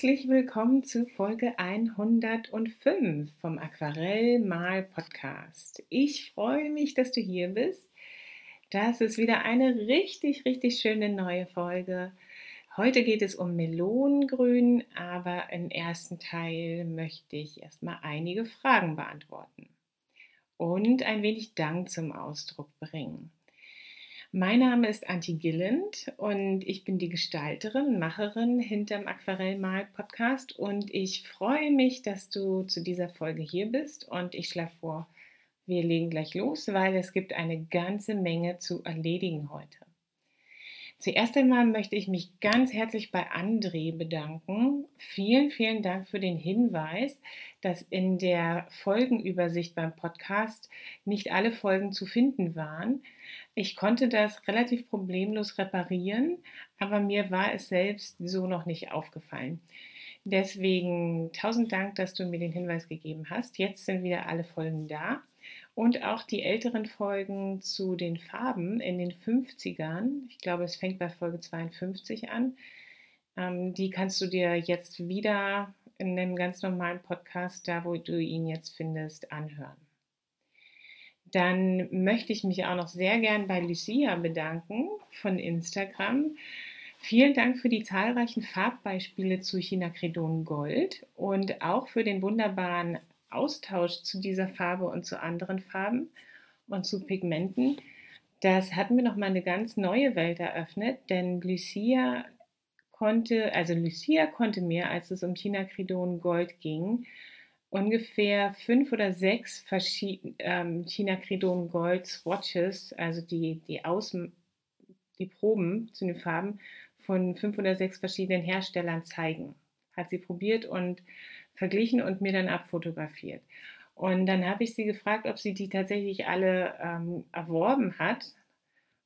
Herzlich willkommen zu Folge 105 vom Aquarellmal Podcast. Ich freue mich, dass du hier bist. Das ist wieder eine richtig, richtig schöne neue Folge. Heute geht es um Melonengrün, aber im ersten Teil möchte ich erstmal einige Fragen beantworten und ein wenig Dank zum Ausdruck bringen. Mein Name ist Anti Gilland und ich bin die Gestalterin, Macherin hinterm Aquarellmal-Podcast und ich freue mich, dass du zu dieser Folge hier bist und ich schlage vor, wir legen gleich los, weil es gibt eine ganze Menge zu erledigen heute. Zuerst einmal möchte ich mich ganz herzlich bei André bedanken. Vielen, vielen Dank für den Hinweis, dass in der Folgenübersicht beim Podcast nicht alle Folgen zu finden waren. Ich konnte das relativ problemlos reparieren, aber mir war es selbst so noch nicht aufgefallen. Deswegen tausend Dank, dass du mir den Hinweis gegeben hast. Jetzt sind wieder alle Folgen da. Und auch die älteren Folgen zu den Farben in den 50ern, ich glaube, es fängt bei Folge 52 an, ähm, die kannst du dir jetzt wieder in einem ganz normalen Podcast, da wo du ihn jetzt findest, anhören. Dann möchte ich mich auch noch sehr gern bei Lucia bedanken von Instagram. Vielen Dank für die zahlreichen Farbbeispiele zu Chinacredon Gold und auch für den wunderbaren Austausch zu dieser Farbe und zu anderen Farben und zu Pigmenten. Das hat mir nochmal eine ganz neue Welt eröffnet, denn Lucia konnte, also Lucia konnte mir, als es um Chinacredon Gold ging, ungefähr fünf oder sechs verschiedene ähm, Chinacridon Gold Swatches, also die, die, Außen, die Proben zu den Farben von fünf oder sechs verschiedenen Herstellern zeigen. Hat sie probiert und verglichen und mir dann abfotografiert. Und dann habe ich sie gefragt, ob sie die tatsächlich alle ähm, erworben hat,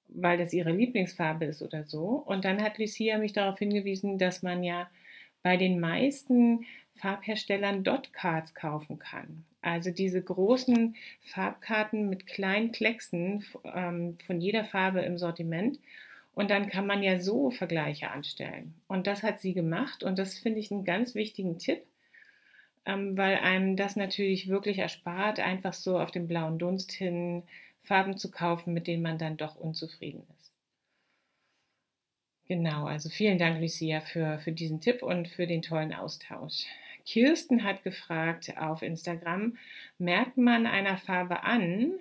weil das ihre Lieblingsfarbe ist oder so. Und dann hat Lucia mich darauf hingewiesen, dass man ja bei den meisten Farbherstellern Dot-Cards kaufen kann. Also diese großen Farbkarten mit kleinen Klecksen ähm, von jeder Farbe im Sortiment. Und dann kann man ja so Vergleiche anstellen. Und das hat sie gemacht. Und das finde ich einen ganz wichtigen Tipp, ähm, weil einem das natürlich wirklich erspart, einfach so auf den blauen Dunst hin Farben zu kaufen, mit denen man dann doch unzufrieden ist. Genau, also vielen Dank, Lucia, für, für diesen Tipp und für den tollen Austausch. Kirsten hat gefragt auf Instagram, merkt man einer Farbe an,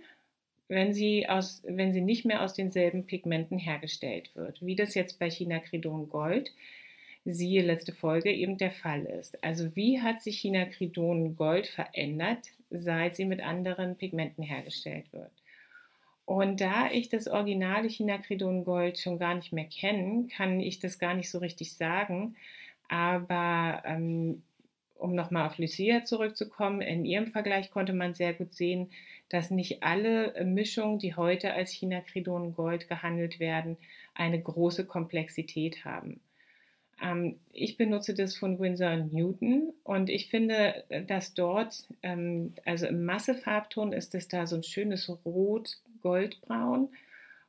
wenn sie, aus, wenn sie nicht mehr aus denselben Pigmenten hergestellt wird, wie das jetzt bei Chinacridon Gold, siehe letzte Folge, eben der Fall ist. Also wie hat sich Chinacridon Gold verändert, seit sie mit anderen Pigmenten hergestellt wird? Und da ich das originale Chinacridon Gold schon gar nicht mehr kenne, kann ich das gar nicht so richtig sagen. Aber ähm, um nochmal auf Lucia zurückzukommen, in ihrem Vergleich konnte man sehr gut sehen, dass nicht alle Mischungen, die heute als Chinacridon Gold gehandelt werden, eine große Komplexität haben. Ähm, ich benutze das von Winsor Newton und ich finde, dass dort, ähm, also im Massefarbton ist es da so ein schönes Rot, Goldbraun.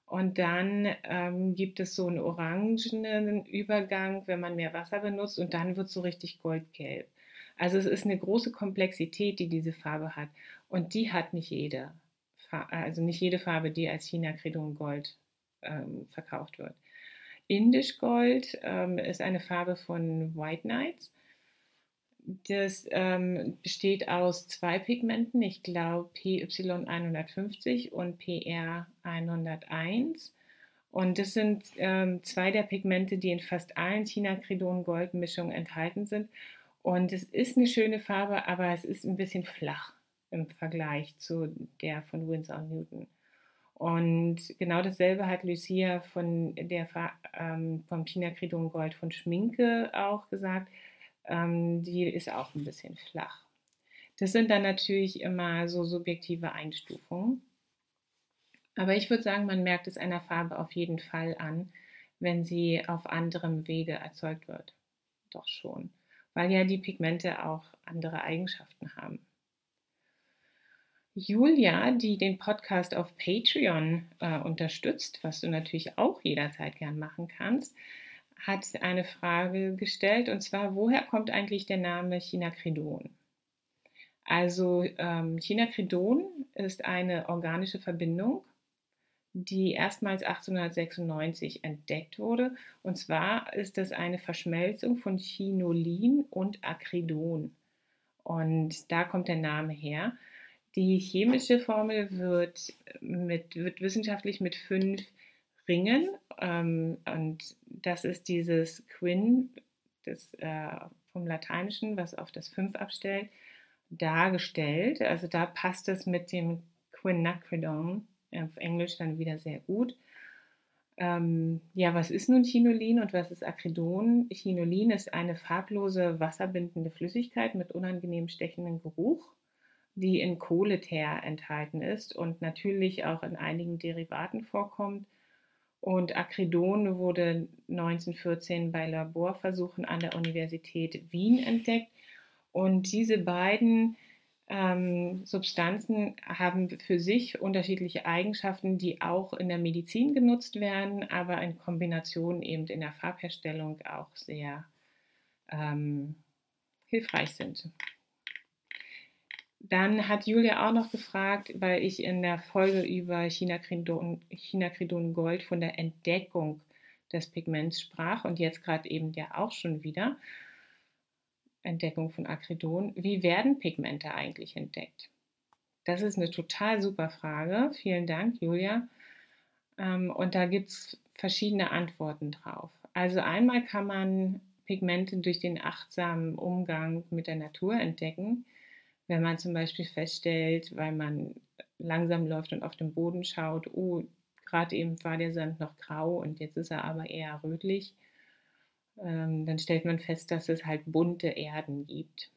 Und dann ähm, gibt es so einen orangenen Übergang, wenn man mehr Wasser benutzt. Und dann wird es so richtig goldgelb. Also es ist eine große Komplexität, die diese Farbe hat. Und die hat nicht jede. Also nicht jede Farbe, die als China Credon Gold ähm, verkauft wird. Indisch Gold ähm, ist eine Farbe von White Knights. Das ähm, besteht aus zwei Pigmenten, ich glaube PY150 und PR101. Und das sind ähm, zwei der Pigmente, die in fast allen China-Credon-Gold-Mischungen enthalten sind. Und es ist eine schöne Farbe, aber es ist ein bisschen flach im Vergleich zu der von Winsor Newton. Und genau dasselbe hat Lucia von der ähm, vom China-Credon Gold von Schminke auch gesagt ähm, die ist auch ein bisschen flach. Das sind dann natürlich immer so subjektive Einstufungen. Aber ich würde sagen, man merkt es einer Farbe auf jeden Fall an, wenn sie auf anderem Wege erzeugt wird. Doch schon, weil ja die Pigmente auch andere Eigenschaften haben. Julia, die den Podcast auf Patreon äh, unterstützt, was du natürlich auch jederzeit gern machen kannst, hat eine Frage gestellt und zwar, woher kommt eigentlich der Name Chinacridon? Also ähm, Chinacridon ist eine organische Verbindung, die erstmals 1896 entdeckt wurde. Und zwar ist das eine Verschmelzung von Chinolin und Acridon. Und da kommt der Name her. Die chemische Formel wird, mit, wird wissenschaftlich mit fünf Ringen, ähm, und das ist dieses Quin, das, äh, vom Lateinischen, was auf das fünf abstellt, dargestellt. Also da passt es mit dem Quinacridone auf Englisch dann wieder sehr gut. Ähm, ja, was ist nun Chinolin und was ist Acridon? Chinolin ist eine farblose, wasserbindende Flüssigkeit mit unangenehm stechendem Geruch, die in Kohleteer enthalten ist und natürlich auch in einigen Derivaten vorkommt. Und Acridon wurde 1914 bei Laborversuchen an der Universität Wien entdeckt. Und diese beiden ähm, Substanzen haben für sich unterschiedliche Eigenschaften, die auch in der Medizin genutzt werden, aber in Kombination eben in der Farbherstellung auch sehr ähm, hilfreich sind. Dann hat Julia auch noch gefragt, weil ich in der Folge über Chinacridon, Chinacridon Gold von der Entdeckung des Pigments sprach und jetzt gerade eben ja auch schon wieder. Entdeckung von Acridon. Wie werden Pigmente eigentlich entdeckt? Das ist eine total super Frage. Vielen Dank, Julia. Ähm, und da gibt es verschiedene Antworten drauf. Also einmal kann man Pigmente durch den achtsamen Umgang mit der Natur entdecken. Wenn man zum Beispiel feststellt, weil man langsam läuft und auf den Boden schaut, oh, gerade eben war der Sand noch grau und jetzt ist er aber eher rötlich, ähm, dann stellt man fest, dass es halt bunte Erden gibt.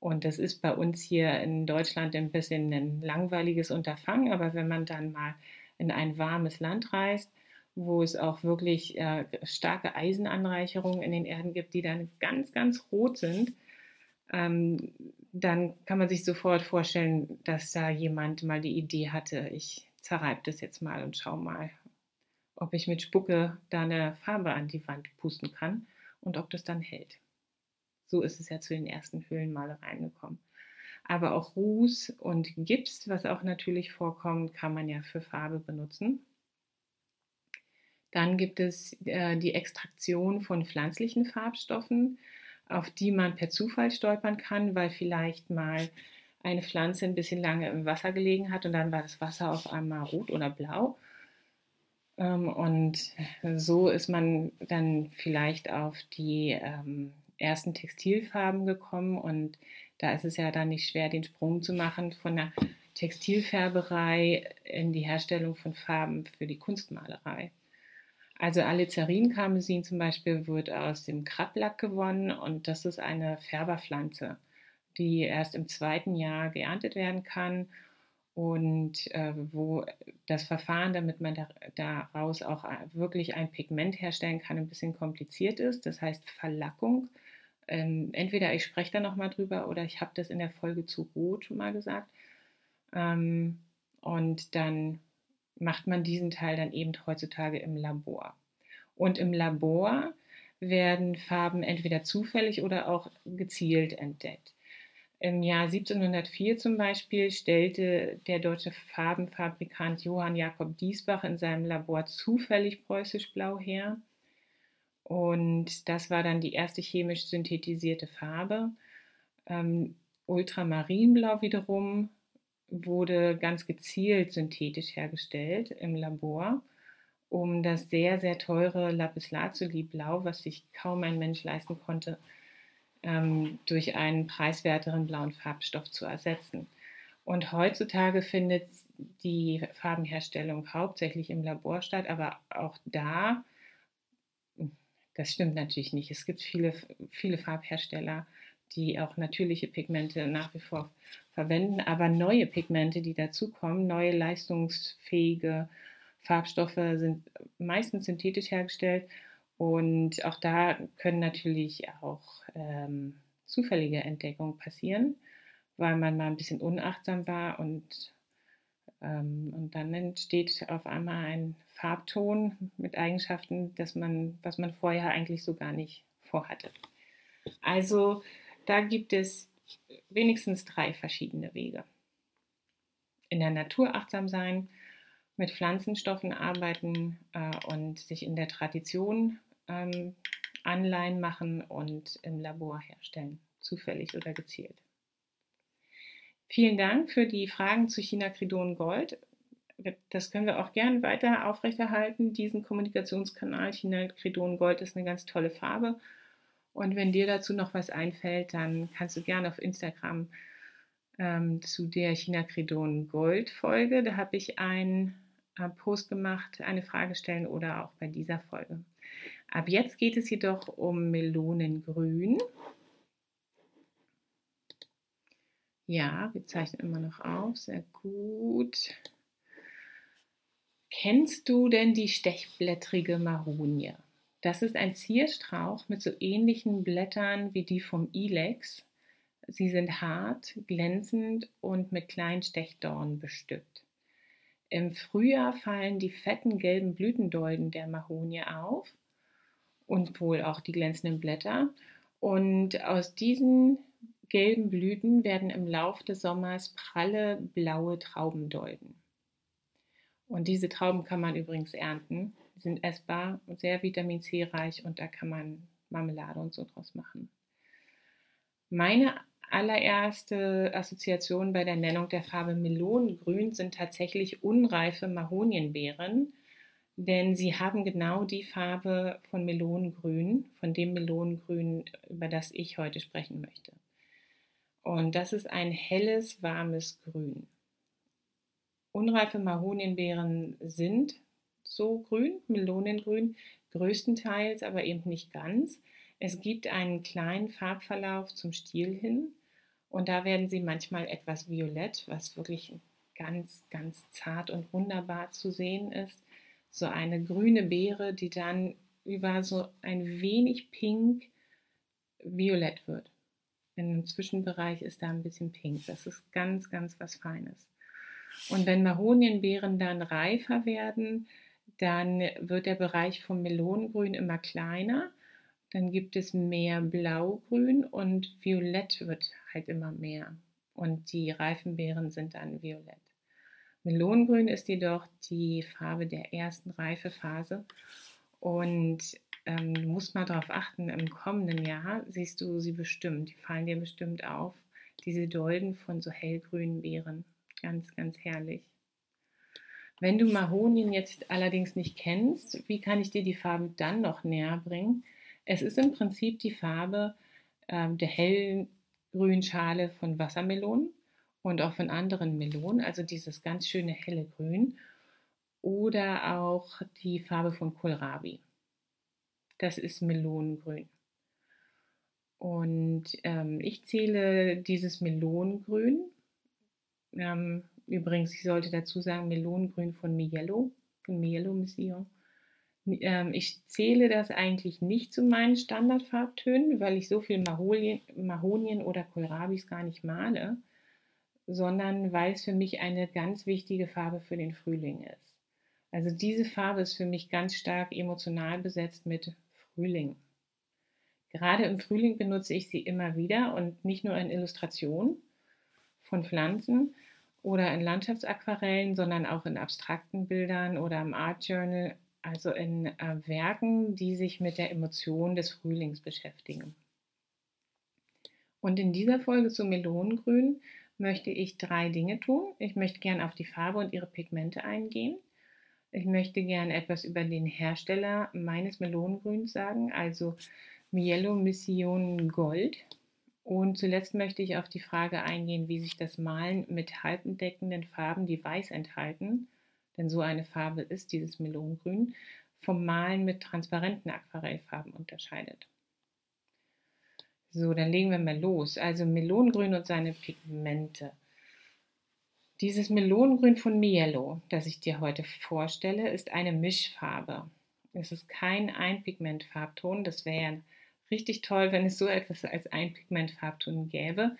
Und das ist bei uns hier in Deutschland ein bisschen ein langweiliges Unterfangen, aber wenn man dann mal in ein warmes Land reist, wo es auch wirklich äh, starke Eisenanreicherungen in den Erden gibt, die dann ganz, ganz rot sind, ähm, dann kann man sich sofort vorstellen, dass da jemand mal die Idee hatte, ich zerreibe das jetzt mal und schau mal, ob ich mit Spucke da eine Farbe an die Wand pusten kann und ob das dann hält. So ist es ja zu den ersten Höhlenmalereien gekommen. Aber auch Ruß und Gips, was auch natürlich vorkommt, kann man ja für Farbe benutzen. Dann gibt es äh, die Extraktion von pflanzlichen Farbstoffen, auf die man per Zufall stolpern kann, weil vielleicht mal eine Pflanze ein bisschen lange im Wasser gelegen hat und dann war das Wasser auf einmal rot oder blau und so ist man dann vielleicht auf die ähm, ersten Textilfarben gekommen. Und da ist es ja dann nicht schwer, den Sprung zu machen von der Textilfärberei in die Herstellung von Farben für die Kunstmalerei. Also Alizarinkarmesin zum Beispiel wird aus dem Krablack gewonnen. Und das ist eine Färberpflanze, die erst im zweiten Jahr geerntet werden kann und äh, wo das Verfahren, damit man da, daraus auch wirklich ein Pigment herstellen kann, ein bisschen kompliziert ist. Das heißt Verlackung. Ähm, entweder ich spreche da nochmal drüber oder ich habe das in der Folge zu Rot mal gesagt. Ähm, und dann macht man diesen Teil dann eben heutzutage im Labor. Und im Labor werden Farben entweder zufällig oder auch gezielt entdeckt. Im Jahr 1704 zum Beispiel stellte der deutsche Farbenfabrikant Johann Jakob Diesbach in seinem Labor zufällig preußisch Blau her. Und das war dann die erste chemisch synthetisierte Farbe. Ähm, Ultramarinblau wiederum wurde ganz gezielt synthetisch hergestellt im Labor, um das sehr, sehr teure Lapislazuli-Blau, was sich kaum ein Mensch leisten konnte, ähm, durch einen preiswerteren blauen Farbstoff zu ersetzen. Und heutzutage findet die Farbenherstellung hauptsächlich im Labor statt, aber auch da, das stimmt natürlich nicht. Es gibt viele, viele Farbhersteller, die auch natürliche Pigmente nach wie vor verwenden, aber neue Pigmente, die dazukommen, neue leistungsfähige Farbstoffe sind meistens synthetisch hergestellt und auch da können natürlich auch ähm, zufällige Entdeckungen passieren, weil man mal ein bisschen unachtsam war und Ähm, und dann entsteht auf einmal ein Farbton mit Eigenschaften, dass man, was man vorher eigentlich so gar nicht vorhatte. Also da gibt es wenigstens drei verschiedene Wege. In der Natur achtsam sein, mit Pflanzenstoffen arbeiten äh, und sich in der Tradition ähm, Anleihen machen und im Labor herstellen, zufällig oder gezielt. Vielen Dank für die Fragen zu China-Kridon Gold. Das können wir auch gern weiter aufrechterhalten, diesen Kommunikationskanal. China-Kridon Gold ist eine ganz tolle Farbe. Und wenn dir dazu noch was einfällt, dann kannst du gerne auf Instagram ähm, zu der China-Kridon Gold Folge. Da habe ich einen äh, Post gemacht, eine Frage stellen oder auch bei dieser Folge. Ab jetzt geht es jedoch um Melonengrün. Ja, wir zeichnen immer noch auf. Sehr gut. Kennst du denn die stechblättrige Maronie? Das ist ein Zierstrauch mit so ähnlichen Blättern wie die vom Ilex. Sie sind hart, glänzend und mit kleinen Stechdornen bestückt. Im Frühjahr fallen die fetten gelben Blütendolden der Maronie auf und wohl auch die glänzenden Blätter. Und aus diesen gelben Blüten werden im Lauf des Sommers pralle blaue Traubendolden. Und diese Trauben kann man übrigens ernten. Die sind essbar und sehr Vitamin C reich und da kann man Marmelade und so draus machen. Meine allererste Assoziation bei der Nennung der Farbe Melonengrün sind tatsächlich unreife Mahonienbeeren, denn sie haben genau die Farbe von Melonengrün, von dem Melonengrün, über das ich heute sprechen möchte. Und das ist ein helles, warmes Grün. Unreife Mahonienbeeren sind so grün, Melonengrün, größtenteils, aber eben nicht ganz. Es gibt einen kleinen Farbverlauf zum Stiel hin und da werden sie manchmal etwas violett, was wirklich ganz, ganz zart und wunderbar zu sehen ist. So eine grüne Beere, die dann über so ein wenig pink violett wird. Im Zwischenbereich ist da ein bisschen pink. Das ist ganz, ganz was Feines. Und wenn Mahonienbeeren dann reifer werden, dann wird der Bereich vom Melonengrün immer kleiner. Dann gibt es mehr Blaugrün und Violett wird halt immer mehr. Und die reifen Beeren sind dann violett. Melonengrün ist jedoch die Farbe der ersten Reifephase. Und ähm, du musst mal darauf achten, im kommenden Jahr siehst du sie bestimmt. Die fallen dir bestimmt auf. Diese Dolden von so hellgrünen Beeren. Ganz, ganz herrlich. Wenn du Mahonien jetzt allerdings nicht kennst, wie kann ich dir die Farbe dann noch näher bringen? Es ist im Prinzip die Farbe ähm, der hellen grünen Schale von Wassermelonen und auch von anderen Melonen, also dieses ganz schöne helle Grün oder auch die Farbe von Kohlrabi das ist Melonengrün. Und ähm, ich zähle dieses Melonengrün, ähm, übrigens, ich sollte dazu sagen, Melonengrün von Mielo, von Mielo Mission. Ähm, ich zähle das eigentlich nicht zu meinen Standardfarbtönen, weil ich so viel Mahonien, Mahonien oder Kohlrabis gar nicht male, sondern weil es für mich eine ganz wichtige Farbe für den Frühling ist. Also diese Farbe ist für mich ganz stark emotional besetzt mit Frühling. Gerade im Frühling benutze ich sie immer wieder und nicht nur in Illustrationen von Pflanzen oder in Landschaftsaquarellen, sondern auch in abstrakten Bildern oder im Art Journal, also in äh, Werken, die sich mit der Emotion des Frühlings beschäftigen. Und in dieser Folge zu Melonengrün möchte ich drei Dinge tun. Ich möchte gern auf die Farbe und ihre Pigmente eingehen. Ich möchte gerne etwas über den Hersteller meines Melonengrüns sagen, also Mielo Mission Gold. Und zuletzt möchte ich auf die Frage eingehen, wie sich das Malen mit halbdeckenden Farben, die weiß enthalten, denn so eine Farbe ist dieses Melonengrün, vom Malen mit transparenten Aquarellfarben unterscheidet. So, dann legen wir mal los. Also Melonengrün und seine Pigmente. Dieses Melonengrün von Mielo, das ich dir heute vorstelle, ist eine Mischfarbe. Es ist kein Einpigmentfarbton. Das wäre ja richtig toll, wenn es so etwas als Einpigmentfarbton gäbe.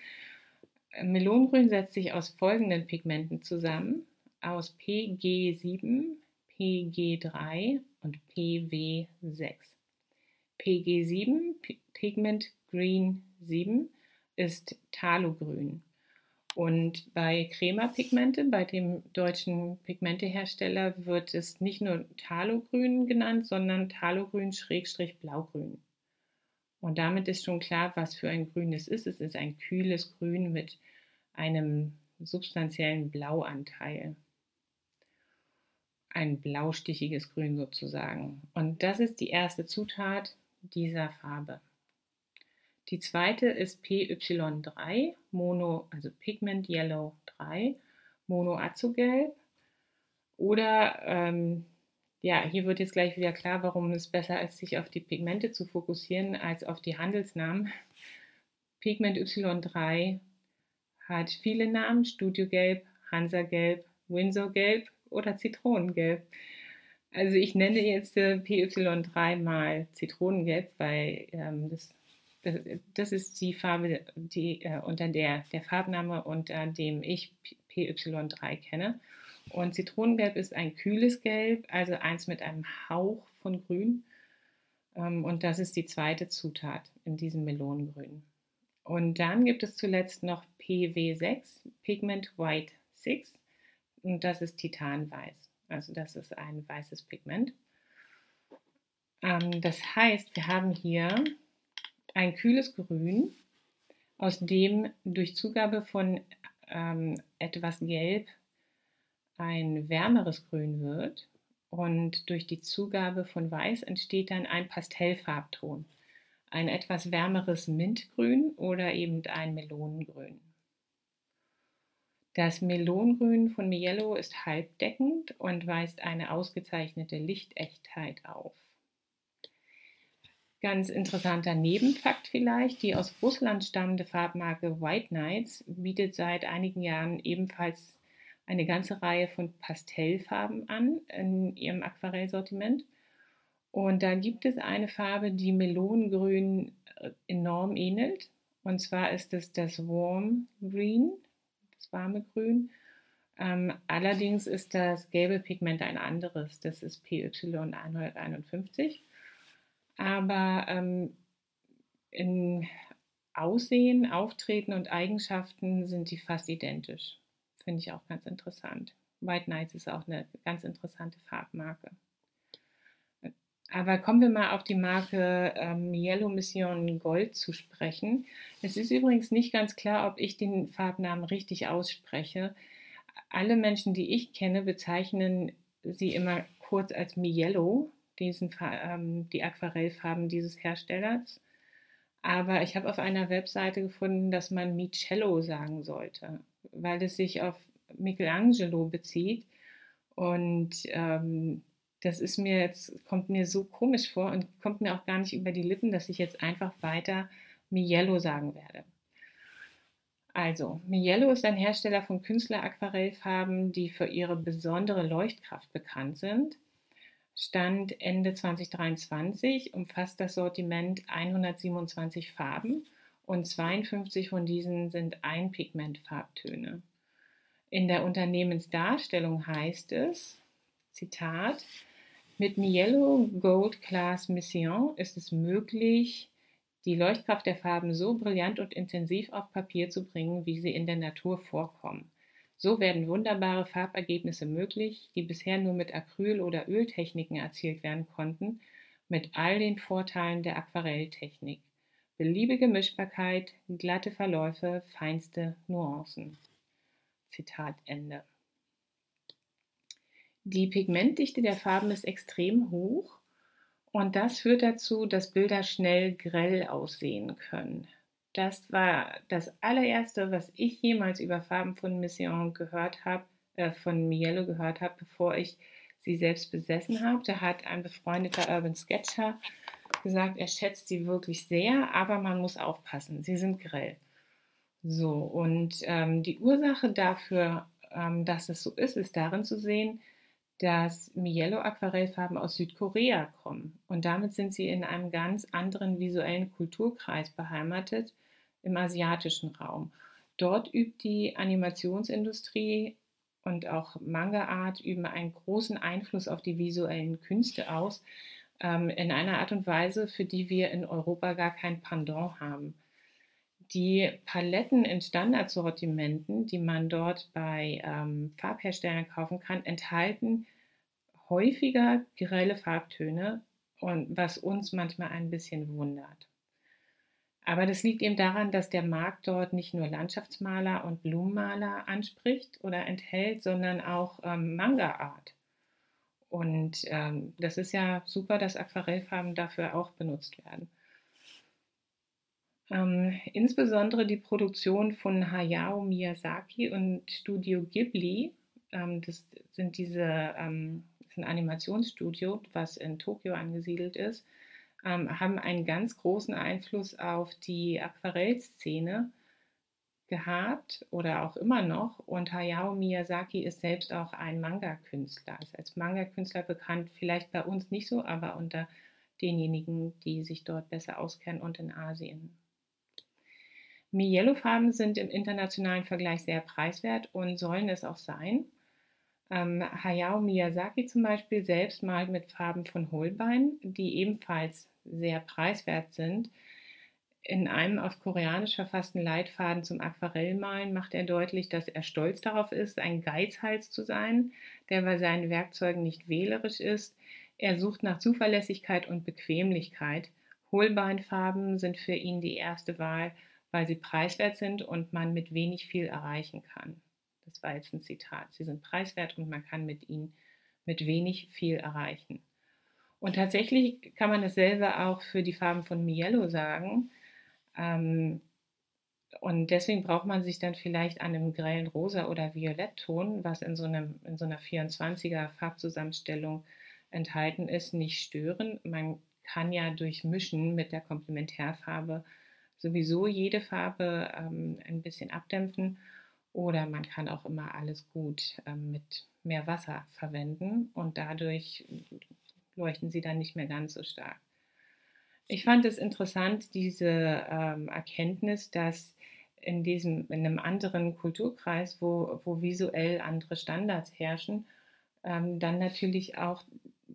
Melonengrün setzt sich aus folgenden Pigmenten zusammen. aus PG7, PG3 und PW6. PG7, Pigment Green 7, ist Talogrün. Und bei Crema-Pigmente, bei dem deutschen Pigmentehersteller, wird es nicht nur Talogrün genannt, sondern Talogrün-Blaugrün. Und damit ist schon klar, was für ein Grün es ist. Es ist ein kühles Grün mit einem substanziellen Blauanteil. Ein blaustichiges Grün sozusagen. Und das ist die erste Zutat dieser Farbe. Die zweite ist PY3, Mono, also Pigment Yellow 3, Mono Azugelb. Oder ähm, ja, hier wird jetzt gleich wieder klar, warum es besser ist, sich auf die Pigmente zu fokussieren als auf die Handelsnamen. Pigment Y3 hat viele Namen: Studiogelb, Hansagelb, Windsorgelb oder Zitronengelb. Also ich nenne jetzt äh, PY3 mal Zitronengelb, weil ähm, das das ist die Farbe, die, äh, unter der, der Farbname, unter dem ich PY3 kenne. Und Zitronengelb ist ein kühles Gelb, also eins mit einem Hauch von Grün. Ähm, und das ist die zweite Zutat in diesem Melonengrün. Und dann gibt es zuletzt noch PW6, Pigment White 6. Und das ist Titanweiß. Also das ist ein weißes Pigment. Ähm, das heißt, wir haben hier ein kühles Grün, aus dem durch Zugabe von ähm, etwas Gelb ein wärmeres Grün wird und durch die Zugabe von Weiß entsteht dann ein Pastellfarbton, ein etwas wärmeres Mintgrün oder eben ein Melonengrün. Das Melongrün von Mielo ist halbdeckend und weist eine ausgezeichnete Lichtechtheit auf. Ganz interessanter Nebenfakt vielleicht, die aus Russland stammende Farbmarke White Knights bietet seit einigen Jahren ebenfalls eine ganze Reihe von Pastellfarben an in ihrem Aquarellsortiment. Und da gibt es eine Farbe, die Melonengrün äh, enorm ähnelt. Und zwar ist es das Warm Green, warme Grün. Ähm, allerdings ist das gelbe Pigment ein anderes, das ist PY151 aber ähm, in Aussehen, Auftreten und Eigenschaften sind die fast identisch. Finde ich auch ganz interessant. White Knights ist auch eine ganz interessante Farbmarke. Aber kommen wir mal auf die Marke ähm, Yellow Mission Gold zu sprechen. Es ist übrigens nicht ganz klar, ob ich den Farbnamen richtig ausspreche. Alle Menschen, die ich kenne, bezeichnen sie immer kurz als Mielo, diesen, ähm, die Aquarellfarben dieses Herstellers. Aber ich habe auf einer Webseite gefunden, dass man Micello sagen sollte, weil es sich auf Michelangelo bezieht. Und ähm, das ist mir jetzt, kommt mir so komisch vor und kommt mir auch gar nicht über die Lippen, dass ich jetzt einfach weiter Miello sagen werde. Also, Miello ist ein Hersteller von Künstler-Aquarellfarben, die für ihre besondere Leuchtkraft bekannt sind. Stand Ende 2023 umfasst das Sortiment 127 Farben und 52 von diesen sind Einpigmentfarbtöne. In der Unternehmensdarstellung heißt es, Zitat, mit Mielo Gold Class Mission ist es möglich, die Leuchtkraft der Farben so brillant und intensiv auf Papier zu bringen, wie sie in der Natur vorkommen. So werden wunderbare Farbergebnisse möglich, die bisher nur mit Acryl- oder Öltechniken erzielt werden konnten, mit all den Vorteilen der Aquarelltechnik. Beliebige Mischbarkeit, glatte Verläufe, feinste Nuancen. Zitat Ende. Die Pigmentdichte der Farben ist extrem hoch und das führt dazu, dass Bilder schnell grell aussehen können. Das war das allererste, was ich jemals über Farben von Mission gehört habe, äh, von Mielo gehört habe, bevor ich sie selbst besessen habe. Da hat ein befreundeter Urban Sketcher gesagt, er schätzt sie wirklich sehr, aber man muss aufpassen, sie sind grell. So, und ähm, die Ursache dafür, ähm, dass es so ist, ist darin zu sehen, dass Mielo Aquarellfarben aus Südkorea kommen. Und damit sind sie in einem ganz anderen visuellen Kulturkreis beheimatet, im asiatischen Raum. Dort übt die Animationsindustrie und auch Manga-Art üben einen großen Einfluss auf die visuellen Künste aus, ähm, in einer Art und Weise, für die wir in Europa gar kein Pendant haben. Die Paletten in Standardsortimenten, die man dort bei ähm, Farbherstellern kaufen kann, enthalten häufiger grelle Farbtöne und was uns manchmal ein bisschen wundert. Aber das liegt eben daran, dass der Markt dort nicht nur Landschaftsmaler und Blumenmaler anspricht oder enthält, sondern auch ähm, Manga-Art. Und ähm, das ist ja super, dass Aquarellfarben dafür auch benutzt werden. Ähm, insbesondere die Produktion von Hayao Miyazaki und Studio Ghibli, ähm, das sind diese ähm, ein Animationsstudio, was in Tokio angesiedelt ist, ähm, haben einen ganz großen Einfluss auf die Aquarellszene gehabt oder auch immer noch. Und Hayao Miyazaki ist selbst auch ein Manga-Künstler, ist als Manga-Künstler bekannt, vielleicht bei uns nicht so, aber unter denjenigen, die sich dort besser auskennen und in Asien. Mielo-Farben sind im internationalen Vergleich sehr preiswert und sollen es auch sein. Ähm, Hayao Miyazaki zum Beispiel selbst malt mit Farben von Holbein, die ebenfalls sehr preiswert sind. In einem auf Koreanisch verfassten Leitfaden zum Aquarellmalen macht er deutlich, dass er stolz darauf ist, ein Geizhals zu sein, der bei seinen Werkzeugen nicht wählerisch ist. Er sucht nach Zuverlässigkeit und Bequemlichkeit. Holbeinfarben sind für ihn die erste Wahl, weil sie preiswert sind und man mit wenig viel erreichen kann. Das war jetzt ein Zitat. Sie sind preiswert und man kann mit ihnen mit wenig viel erreichen. Und tatsächlich kann man dasselbe auch für die Farben von Mielo sagen. Ähm, und deswegen braucht man sich dann vielleicht an einem grellen Rosa oder Violettton, was in so, einem, in so einer 24er Farbzusammenstellung enthalten ist, nicht stören. Man kann ja durch Mischen mit der Komplementärfarbe sowieso jede Farbe ähm, ein bisschen abdämpfen oder man kann auch immer alles gut ähm, mit mehr Wasser verwenden und dadurch leuchten sie dann nicht mehr ganz so stark. Ich fand es interessant, diese ähm, Erkenntnis, dass in diesem, in einem anderen Kulturkreis, wo, wo visuell andere Standards herrschen, ähm, dann natürlich auch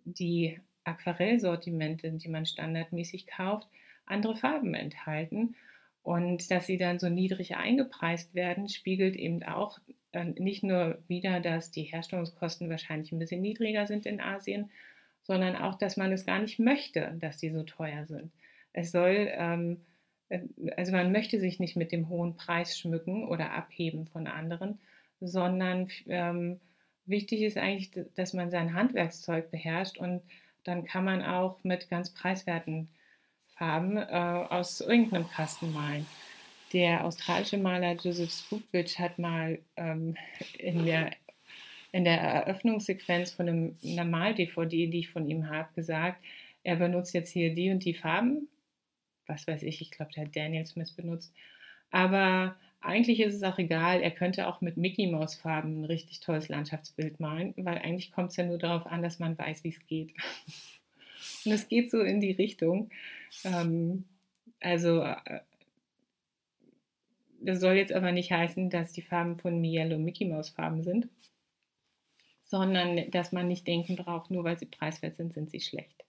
die Aquarellsortimente, die man standardmäßig kauft, andere Farben enthalten. Und dass sie dann so niedrig eingepreist werden, spiegelt eben auch äh, nicht nur wieder, dass die Herstellungskosten wahrscheinlich ein bisschen niedriger sind in Asien, sondern auch, dass man es gar nicht möchte, dass die so teuer sind. Es soll, ähm, äh, also man möchte sich nicht mit dem hohen Preis schmücken oder abheben von anderen, sondern ähm, wichtig ist eigentlich, dass man sein Handwerkszeug beherrscht und dann kann man auch mit ganz preiswerten Farben äh, aus irgendeinem Kasten malen. Der australische Maler Joseph Spookbridge hat mal ähm, in der in der Eröffnungssequenz von einem, einer Mal-DVD, die ich von ihm habe, gesagt, er benutzt jetzt hier die und die Farben. Was weiß ich, ich glaube, der hat Daniel Smith benutzt. Aber eigentlich ist es auch egal, er könnte auch mit Mickey Maus Farben ein richtig tolles Landschaftsbild malen, weil eigentlich kommt es ja nur darauf an, dass man weiß, wie es geht. Und es geht so in die Richtung. Ähm, also, äh, das soll jetzt aber nicht heißen, dass die Farben von Mielo Mickey Maus Farben sind sondern dass man nicht denken braucht, nur weil sie preiswert sind, sind sie schlecht.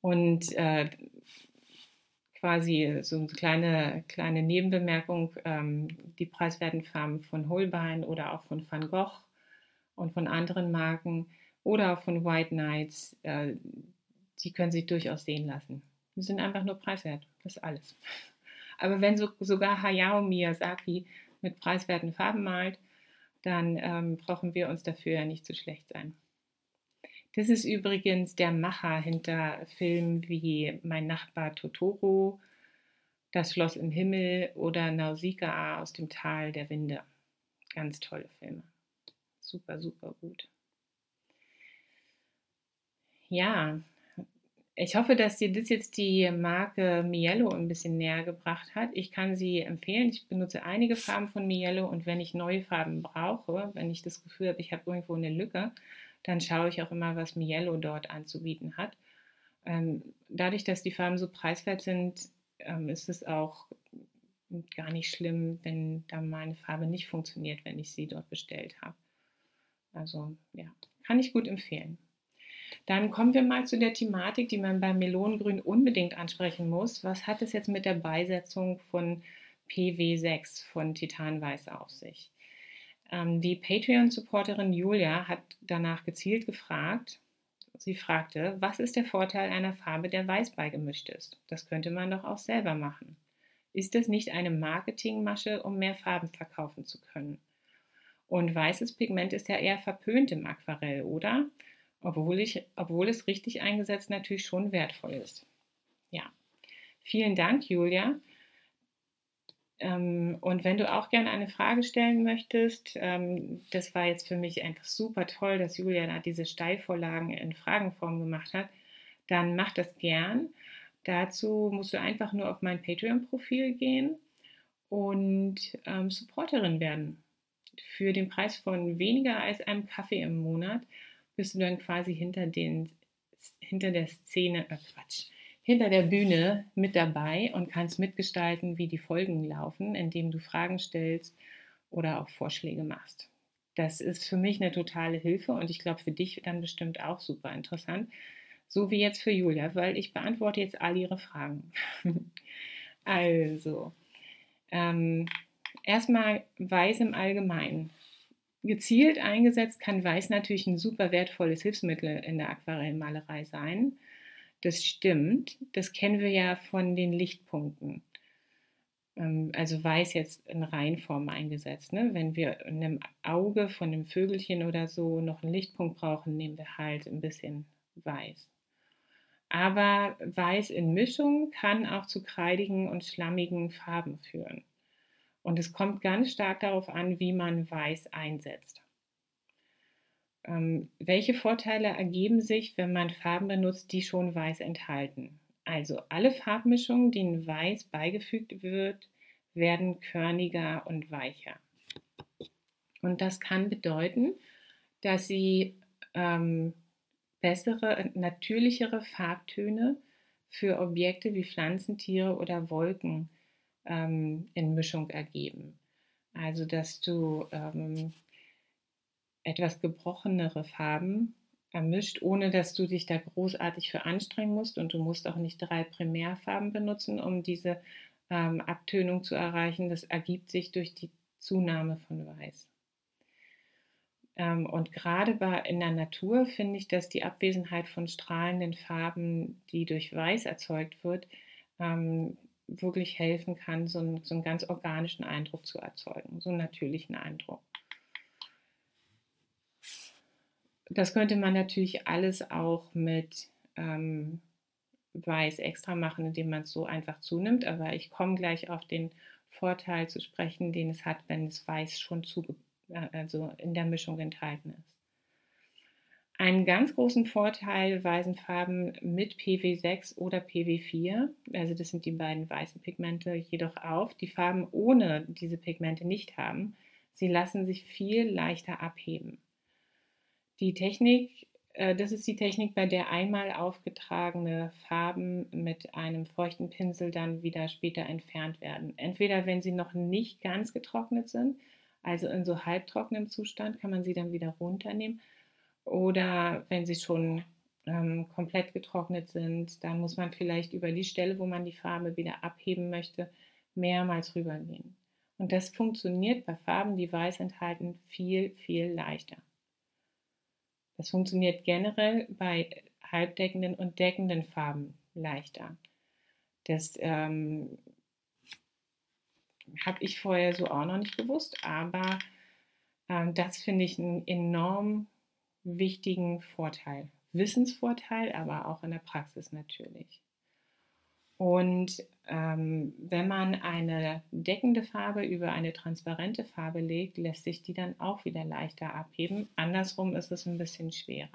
Und äh, quasi so eine kleine, kleine Nebenbemerkung, ähm, die preiswerten Farben von Holbein oder auch von Van Gogh und von anderen Marken oder auch von White Knights, äh, die können sich durchaus sehen lassen. Die sind einfach nur preiswert, das ist alles. Aber wenn so, sogar Hayao Miyazaki mit preiswerten Farben malt, dann ähm, brauchen wir uns dafür ja nicht zu schlecht sein. Das ist übrigens der Macher hinter Filmen wie Mein Nachbar Totoro, Das Schloss im Himmel oder Nausicaa aus dem Tal der Winde. Ganz tolle Filme. Super, super gut. Ja, ich hoffe, dass dir das jetzt die Marke Mielo ein bisschen näher gebracht hat. Ich kann sie empfehlen. Ich benutze einige Farben von Mielo und wenn ich neue Farben brauche, wenn ich das Gefühl habe, ich habe irgendwo eine Lücke, dann schaue ich auch immer, was Mielo dort anzubieten hat. Ähm, dadurch, dass die Farben so preiswert sind, ähm, ist es auch gar nicht schlimm, wenn da meine Farbe nicht funktioniert, wenn ich sie dort bestellt habe. Also ja, kann ich gut empfehlen. Dann kommen wir mal zu der Thematik, die man beim Melonengrün unbedingt ansprechen muss. Was hat es jetzt mit der Beisetzung von PW6 von Titanweiß auf sich? Ähm, die Patreon-Supporterin Julia hat danach gezielt gefragt, sie fragte, was ist der Vorteil einer Farbe, der weiß beigemischt ist? Das könnte man doch auch selber machen. Ist das nicht eine Marketingmasche, um mehr Farben verkaufen zu können? Und weißes Pigment ist ja eher verpönt im Aquarell, oder? Obwohl, ich, obwohl es richtig eingesetzt natürlich schon wertvoll ist. Ja, vielen Dank, Julia. Ähm, und wenn du auch gerne eine Frage stellen möchtest, ähm, das war jetzt für mich einfach super toll, dass Julia da diese Steilvorlagen in Fragenform gemacht hat, dann mach das gern. Dazu musst du einfach nur auf mein Patreon-Profil gehen und ähm, Supporterin werden für den Preis von weniger als einem Kaffee im Monat bist du dann quasi hinter, den, hinter der Szene, äh Quatsch, hinter der Bühne mit dabei und kannst mitgestalten, wie die Folgen laufen, indem du Fragen stellst oder auch Vorschläge machst. Das ist für mich eine totale Hilfe und ich glaube für dich dann bestimmt auch super interessant. So wie jetzt für Julia, weil ich beantworte jetzt all ihre Fragen. also, ähm, Erstmal Weiß im Allgemeinen. Gezielt eingesetzt kann Weiß natürlich ein super wertvolles Hilfsmittel in der Aquarellmalerei sein. Das stimmt. Das kennen wir ja von den Lichtpunkten. Ähm, also Weiß jetzt in Reihenform eingesetzt. Ne? Wenn wir in einem Auge von einem Vögelchen oder so noch einen Lichtpunkt brauchen, nehmen wir halt ein bisschen Weiß. Aber Weiß in Mischung kann auch zu kreidigen und schlammigen Farben führen. Und es kommt ganz stark darauf an, wie man Weiß einsetzt. Ähm, welche Vorteile ergeben sich, wenn man Farben benutzt, die schon Weiß enthalten? Also alle Farbmischungen, denen Weiß beigefügt wird, werden körniger und weicher. Und das kann bedeuten, dass sie ähm, bessere, natürlichere Farbtöne für Objekte wie Pflanzen, Tiere oder Wolken ähm, in Mischung ergeben. Also dass du ähm, etwas gebrochenere Farben ermischt, ohne dass du dich da großartig für anstrengen musst und du musst auch nicht drei Primärfarben benutzen, um diese ähm, Abtönung zu erreichen. Das ergibt sich durch die Zunahme von Weiß. Ähm, und gerade in der Natur finde ich, dass die Abwesenheit von strahlenden Farben, die durch Weiß erzeugt wird, ähm, wirklich helfen kann, so einen, so einen ganz organischen Eindruck zu erzeugen, so einen natürlichen Eindruck. Das könnte man natürlich alles auch mit ähm, Weiß extra machen, indem man es so einfach zunimmt, aber ich komme gleich auf den Vorteil zu sprechen, den es hat, wenn das Weiß schon zu, äh, also in der Mischung enthalten ist. Einen ganz großen Vorteil weisen Farben mit PW6 oder PW4, also das sind die beiden weißen Pigmente, jedoch auf, die Farben ohne diese Pigmente nicht haben. Sie lassen sich viel leichter abheben. Die Technik, äh, das ist die Technik, bei der einmal aufgetragene Farben mit einem feuchten Pinsel dann wieder später entfernt werden. Entweder wenn sie noch nicht ganz getrocknet sind, also in so halbtrockenem Zustand, kann man sie dann wieder runternehmen oder wenn sie schon ähm, komplett getrocknet sind, dann muss man vielleicht über die Stelle, wo man die Farbe wieder abheben möchte, mehrmals rübergehen. Und das funktioniert bei Farben, die weiß enthalten, viel, viel leichter. Das funktioniert generell bei halbdeckenden und deckenden Farben leichter. Das ähm, habe ich vorher so auch noch nicht gewusst, aber ähm, das finde ich einen enorm wichtigen Vorteil. Wissensvorteil, aber auch in der Praxis natürlich. Und ähm, wenn man eine deckende Farbe über eine transparente Farbe legt, lässt sich die dann auch wieder leichter abheben. Andersrum ist es ein bisschen schwerer.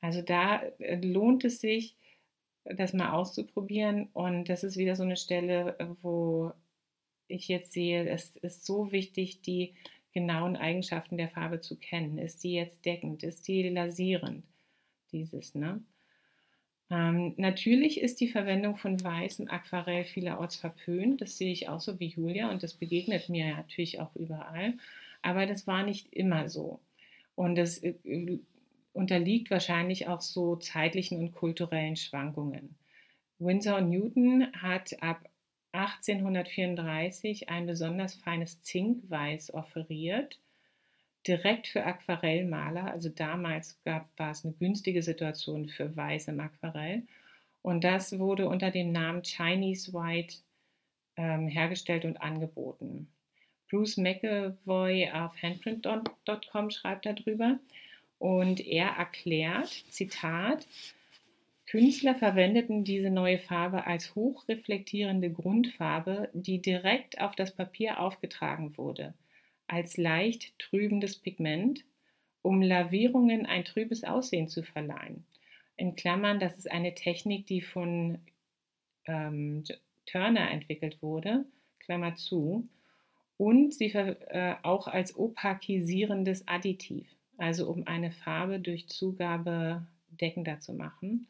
Also da äh, lohnt es sich, das mal auszuprobieren. Und das ist wieder so eine Stelle, wo ich jetzt sehe, es ist so wichtig, die genauen Eigenschaften der Farbe zu kennen. Ist die jetzt deckend? Ist die lasierend? Dieses, ne? Ähm, natürlich ist die Verwendung von weißem Aquarell vielerorts verpönt. Das sehe ich auch so wie Julia und das begegnet mir natürlich auch überall. Aber das war nicht immer so. Und das äh, unterliegt wahrscheinlich auch so zeitlichen und kulturellen Schwankungen. Winsor Newton hat ab 1834 ein besonders feines Zinkweiß offeriert, direkt für Aquarellmaler. Also damals gab, war es eine günstige Situation für Weiß im Aquarell. Und das wurde unter dem Namen Chinese White ähm, hergestellt und angeboten. Bruce McAvoy auf handprint.com schreibt darüber und er erklärt, Zitat, Künstler verwendeten diese neue Farbe als hochreflektierende Grundfarbe, die direkt auf das Papier aufgetragen wurde, als leicht trübendes Pigment, um Lavierungen ein trübes Aussehen zu verleihen. In Klammern, das ist eine Technik, die von ähm, Turner entwickelt wurde, Klammer zu, und sie äh, auch als opakisierendes Additiv, also um eine Farbe durch Zugabe deckender zu machen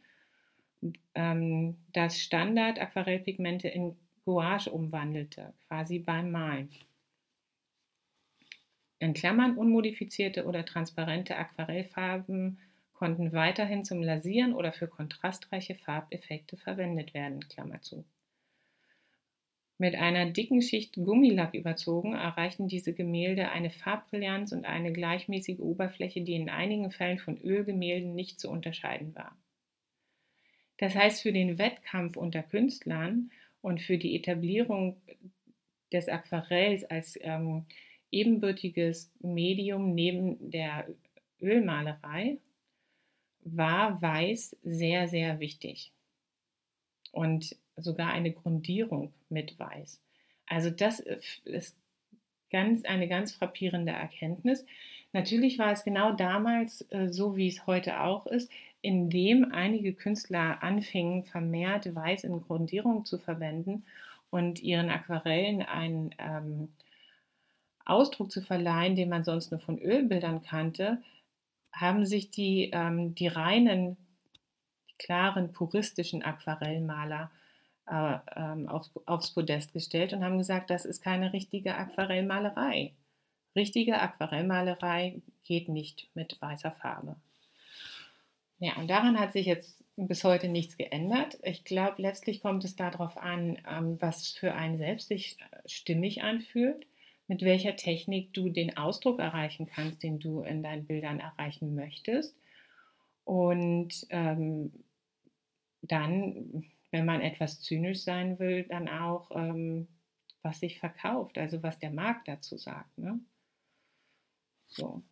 ähm, das Standard Aquarellpigmente in Gouache umwandelte, quasi beim Malen. In Klammern unmodifizierte oder transparente Aquarellfarben konnten weiterhin zum Lasieren oder für kontrastreiche Farbeffekte verwendet werden. Klammer zu. Mit einer dicken Schicht Gummilack überzogen erreichten diese Gemälde eine Farbbrillanz und eine gleichmäßige Oberfläche, die in einigen Fällen von Ölgemälden nicht zu unterscheiden war. Das heißt, für den Wettkampf unter Künstlern und für die Etablierung des Aquarells als ähm, ebenbürtiges Medium neben der Ölmalerei war Weiß sehr, sehr wichtig. Und sogar eine Grundierung mit Weiß. Also das ist ganz, eine ganz frappierende Erkenntnis. Natürlich war es genau damals äh, so, wie es heute auch ist indem einige Künstler anfingen, vermehrt Weiß in Grundierung zu verwenden und ihren Aquarellen einen ähm, Ausdruck zu verleihen, den man sonst nur von Ölbildern kannte, haben sich die, ähm, die reinen, klaren, puristischen Aquarellmaler äh, ähm, auf, aufs Podest gestellt und haben gesagt, das ist keine richtige Aquarellmalerei. Richtige Aquarellmalerei geht nicht mit weißer Farbe. Ja, und daran hat sich jetzt bis heute nichts geändert. Ich glaube, letztlich kommt es darauf an, ähm, was für einen selbst sich äh, stimmig anfühlt, mit welcher Technik du den Ausdruck erreichen kannst, den du in deinen Bildern erreichen möchtest. Und ähm, dann, wenn man etwas zynisch sein will, dann auch, ähm, was sich verkauft, also was der Markt dazu sagt. Ne? So.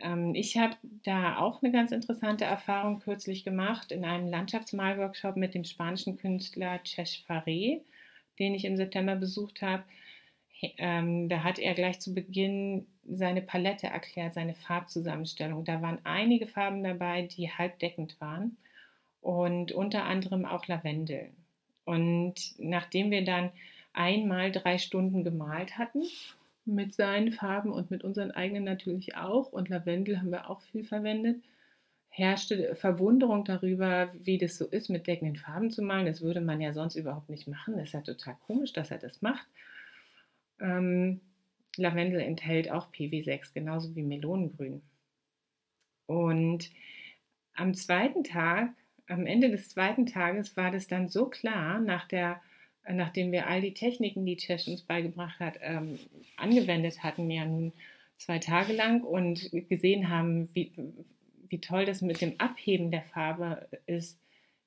Ähm, ich habe da auch eine ganz interessante Erfahrung kürzlich gemacht in einem Landschaftsmalworkshop mit dem spanischen Künstler Chesh Faré, den ich im September besucht habe. Ähm, da hat er gleich zu Beginn seine Palette erklärt, seine Farbzusammenstellung. Da waren einige Farben dabei, die halbdeckend waren und unter anderem auch Lavendel. Und nachdem wir dann einmal drei Stunden gemalt hatten mit seinen Farben und mit unseren eigenen natürlich auch. Und Lavendel haben wir auch viel verwendet. Herrschte Verwunderung darüber, wie das so ist, mit deckenden Farben zu malen. Das würde man ja sonst überhaupt nicht machen. Das ist ja total komisch, dass er das macht. Ähm, Lavendel enthält auch PW6, genauso wie Melonengrün. Und am zweiten Tag, am Ende des zweiten Tages, war das dann so klar, nach der nachdem wir all die Techniken, die Chesh uns beigebracht hat, ähm, angewendet hatten, ja nun zwei Tage lang und gesehen haben, wie, wie toll das mit dem Abheben der Farbe ist,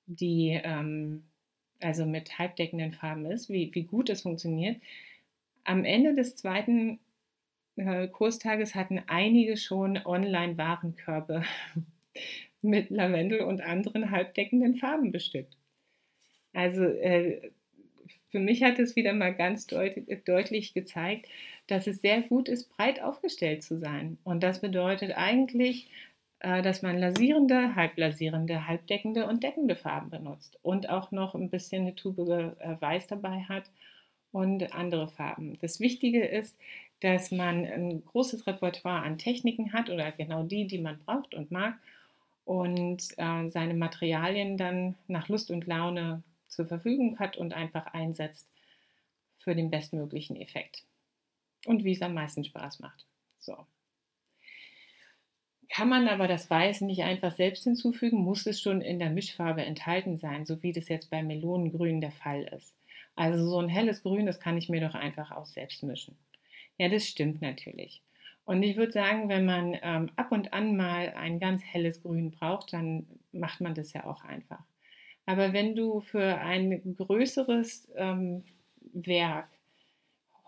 die ähm, also mit halbdeckenden Farben ist, wie, wie gut das funktioniert. Am Ende des zweiten äh, Kurstages hatten einige schon Online-Warenkörbe mit Lavendel und anderen halbdeckenden Farben bestückt. Also äh, für mich hat es wieder mal ganz deut deutlich gezeigt, dass es sehr gut ist, breit aufgestellt zu sein. Und das bedeutet eigentlich, äh, dass man lasierende, halblasierende, halbdeckende und deckende Farben benutzt und auch noch ein bisschen eine Tube äh, Weiß dabei hat und andere Farben. Das Wichtige ist, dass man ein großes Repertoire an Techniken hat oder genau die, die man braucht und mag und äh, seine Materialien dann nach Lust und Laune zur Verfügung hat und einfach einsetzt für den bestmöglichen Effekt. Und wie es am meisten Spaß macht. So. Kann man aber das Weiß nicht einfach selbst hinzufügen, muss es schon in der Mischfarbe enthalten sein, so wie das jetzt bei Melonengrün der Fall ist. Also so ein helles Grün, das kann ich mir doch einfach auch selbst mischen. Ja, das stimmt natürlich. Und ich würde sagen, wenn man ähm, ab und an mal ein ganz helles Grün braucht, dann macht man das ja auch einfach. Aber wenn du für ein größeres ähm, Werk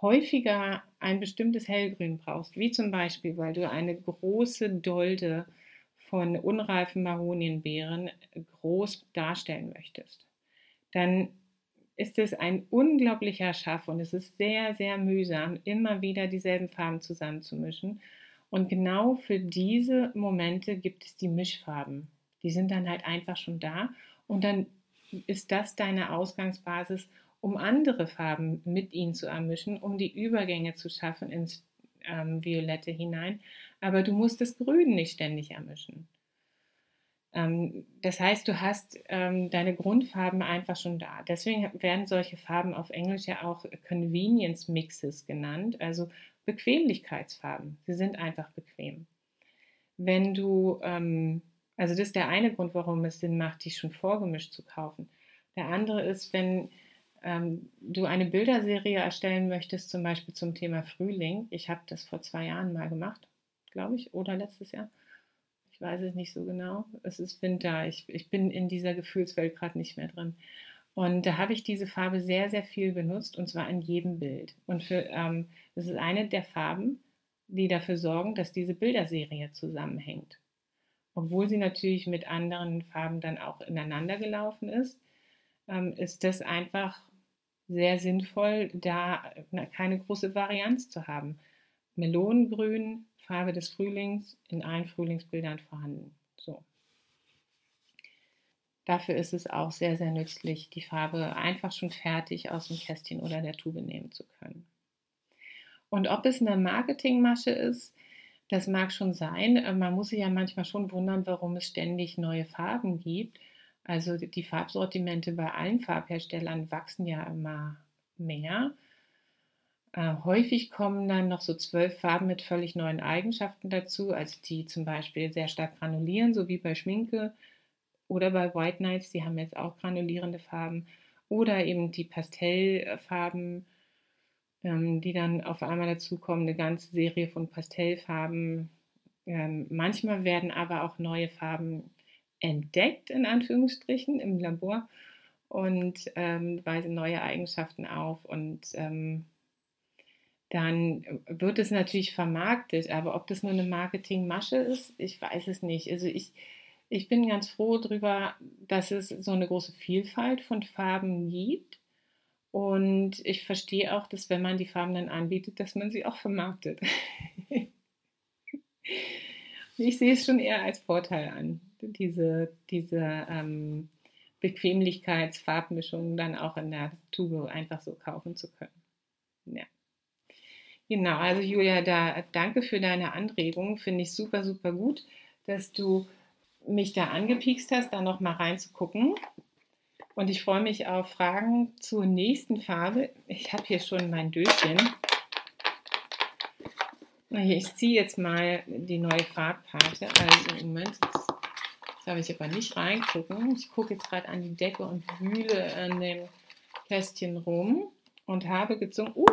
häufiger ein bestimmtes Hellgrün brauchst, wie zum Beispiel, weil du eine große Dolde von unreifen Maronienbeeren groß darstellen möchtest, dann ist es ein unglaublicher Schaff und es ist sehr, sehr mühsam, immer wieder dieselben Farben zusammenzumischen. Und genau für diese Momente gibt es die Mischfarben. Die sind dann halt einfach schon da und dann ist das deine Ausgangsbasis, um andere Farben mit ihnen zu ermischen, um die Übergänge zu schaffen ins ähm, Violette hinein. Aber du musst das Grün nicht ständig ermischen. Ähm, das heißt, du hast ähm, deine Grundfarben einfach schon da. Deswegen werden solche Farben auf Englisch ja auch Convenience Mixes genannt, also Bequemlichkeitsfarben. Sie sind einfach bequem. Wenn du, ähm, also das ist der eine Grund, warum es Sinn macht, die schon vorgemischt zu kaufen. Der andere ist, wenn du eine Bilderserie erstellen möchtest, zum Beispiel zum Thema Frühling. Ich habe das vor zwei Jahren mal gemacht, glaube ich, oder letztes Jahr ich weiß es nicht so genau. Es ist Winter. Ich, ich bin in dieser Gefühlswelt gerade nicht mehr drin. Und da habe ich diese Farbe sehr, sehr viel benutzt und zwar in jedem Bild. Und für, ähm, das ist eine der Farben, die dafür sorgen, dass diese Bilderserie zusammenhängt. Obwohl sie natürlich mit anderen Farben dann auch ineinander gelaufen ist, ähm, ist das einfach sehr sinnvoll, da keine große Varianz zu haben. Melonengrün, Farbe des Frühlings in allen Frühlingsbildern vorhanden. So. Dafür ist es auch sehr, sehr nützlich, die Farbe einfach schon fertig aus dem Kästchen oder der Tube nehmen zu können. Und ob es eine Marketingmasche ist, das mag schon sein. Äh, man muss sich ja manchmal schon wundern, warum es ständig neue Farben gibt. Also die Farbsortimente bei allen Farbherstellern wachsen ja immer mehr. Äh, häufig kommen dann noch so zwölf Farben mit völlig neuen Eigenschaften dazu, also die zum Beispiel sehr stark granulieren, so wie bei Schminke oder bei White Nights, die haben jetzt auch granulierende Farben oder eben die Pastellfarben, ähm, die dann auf einmal dazukommen, eine ganze Serie von Pastellfarben. Ähm, manchmal werden aber auch neue Farben entdeckt, in Anführungsstrichen, im Labor und ähm, weisen neue Eigenschaften auf und ähm, dann wird es natürlich vermarktet. Aber ob das nur eine Marketingmasche ist, ich weiß es nicht. Also ich, ich bin ganz froh darüber, dass es so eine große Vielfalt von Farben gibt. Und ich verstehe auch, dass wenn man die Farben dann anbietet, dass man sie auch vermarktet. ich sehe es schon eher als Vorteil an, diese, diese ähm, Bequemlichkeitsfarbmischung dann auch in der Tube einfach so kaufen zu können. Ja. Genau, also Julia, da danke für deine Anregung. Finde ich super, super gut, dass du mich da angepiekst hast, da noch mal reinzugucken. Und ich freue mich auf Fragen zur nächsten Farbe. Ich habe hier schon mein Döschen. Ich ziehe jetzt mal die neue Farbkarte. Also Moment, jetzt darf ich aber nicht reingucken. Ich gucke jetzt gerade an die Decke und wühle an dem Kästchen rum und habe gezogen. Uh,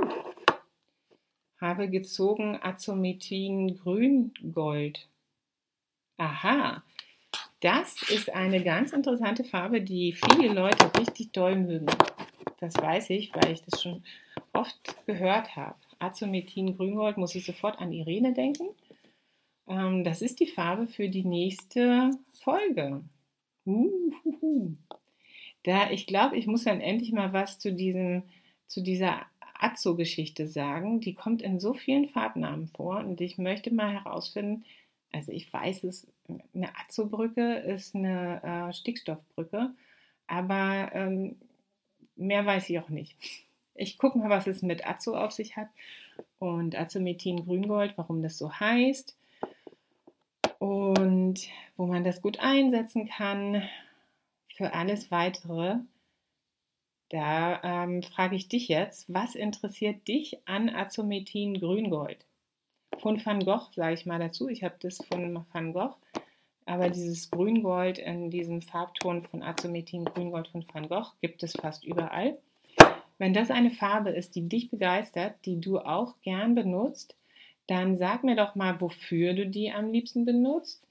habe gezogen Azomethin Grüngold. Aha, das ist eine ganz interessante Farbe, die viele Leute richtig doll mögen. Das weiß ich, weil ich das schon oft gehört habe. Azomethin Grüngold muss ich sofort an Irene denken. Ähm, das ist die Farbe für die nächste Folge. Da, ich glaube, ich muss dann endlich mal was zu, diesem, zu dieser Azzo-Geschichte sagen. Die kommt in so vielen Farbnamen vor und ich möchte mal herausfinden, also ich weiß es, eine Azzo-Brücke ist eine äh, Stickstoffbrücke, aber ähm, mehr weiß ich auch nicht. Ich gucke mal, was es mit Azzo auf sich hat und Azomethin Grüngold, warum das so heißt. und wo man das gut einsetzen kann für alles weitere. Da ähm, frage ich dich jetzt, was interessiert dich an Azomethin Grüngold? Von Van Gogh sage ich mal dazu. Ich habe das von Van Gogh, aber dieses Grüngold in diesem Farbton von Azomethin Grüngold von Van Gogh gibt es fast überall. Wenn das eine Farbe ist, die dich begeistert, die du auch gern benutzt, dann sag mir doch mal, wofür du die am liebsten benutzt.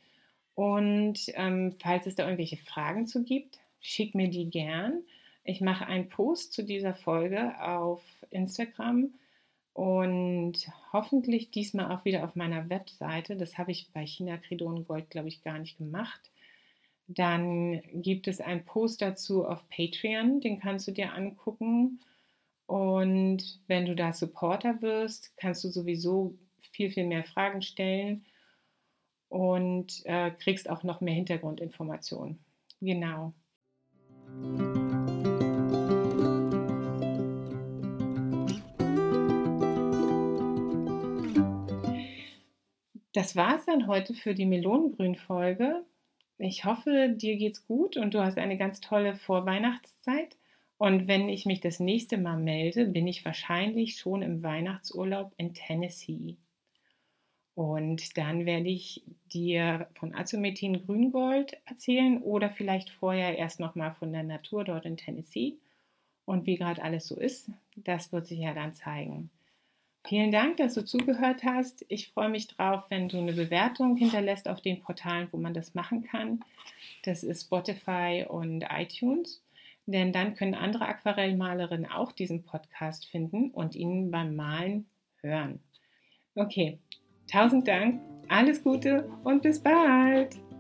Und ähm, falls es da irgendwelche Fragen zu gibt, schick mir die gern. Ich mache einen Post zu dieser Folge auf Instagram und hoffentlich diesmal auch wieder auf meiner Webseite. Das habe ich bei China Credon Gold, glaube ich, gar nicht gemacht. Dann gibt es einen Post dazu auf Patreon, den kannst du dir angucken. Und wenn du da Supporter wirst, kannst du sowieso viel, viel mehr Fragen stellen und äh, kriegst auch noch mehr Hintergrundinformationen. Genau. Das war es dann heute für die Melonengrün-Folge. Ich hoffe, dir geht's gut und du hast eine ganz tolle Vorweihnachtszeit. Und wenn ich mich das nächste Mal melde, bin ich wahrscheinlich schon im Weihnachtsurlaub in Tennessee. Und dann werde ich dir von Azomethin Grüngold erzählen oder vielleicht vorher erst nochmal von der Natur dort in Tennessee. Und wie gerade alles so ist, das wird sich ja dann zeigen. Vielen Dank, dass du zugehört hast. Ich freue mich drauf, wenn du eine Bewertung hinterlässt auf den Portalen, wo man das machen kann. Das ist Spotify und iTunes. Denn dann können andere Aquarellmalerinnen auch diesen Podcast finden und ihn beim Malen hören. Okay, tausend Dank, alles Gute und bis bald!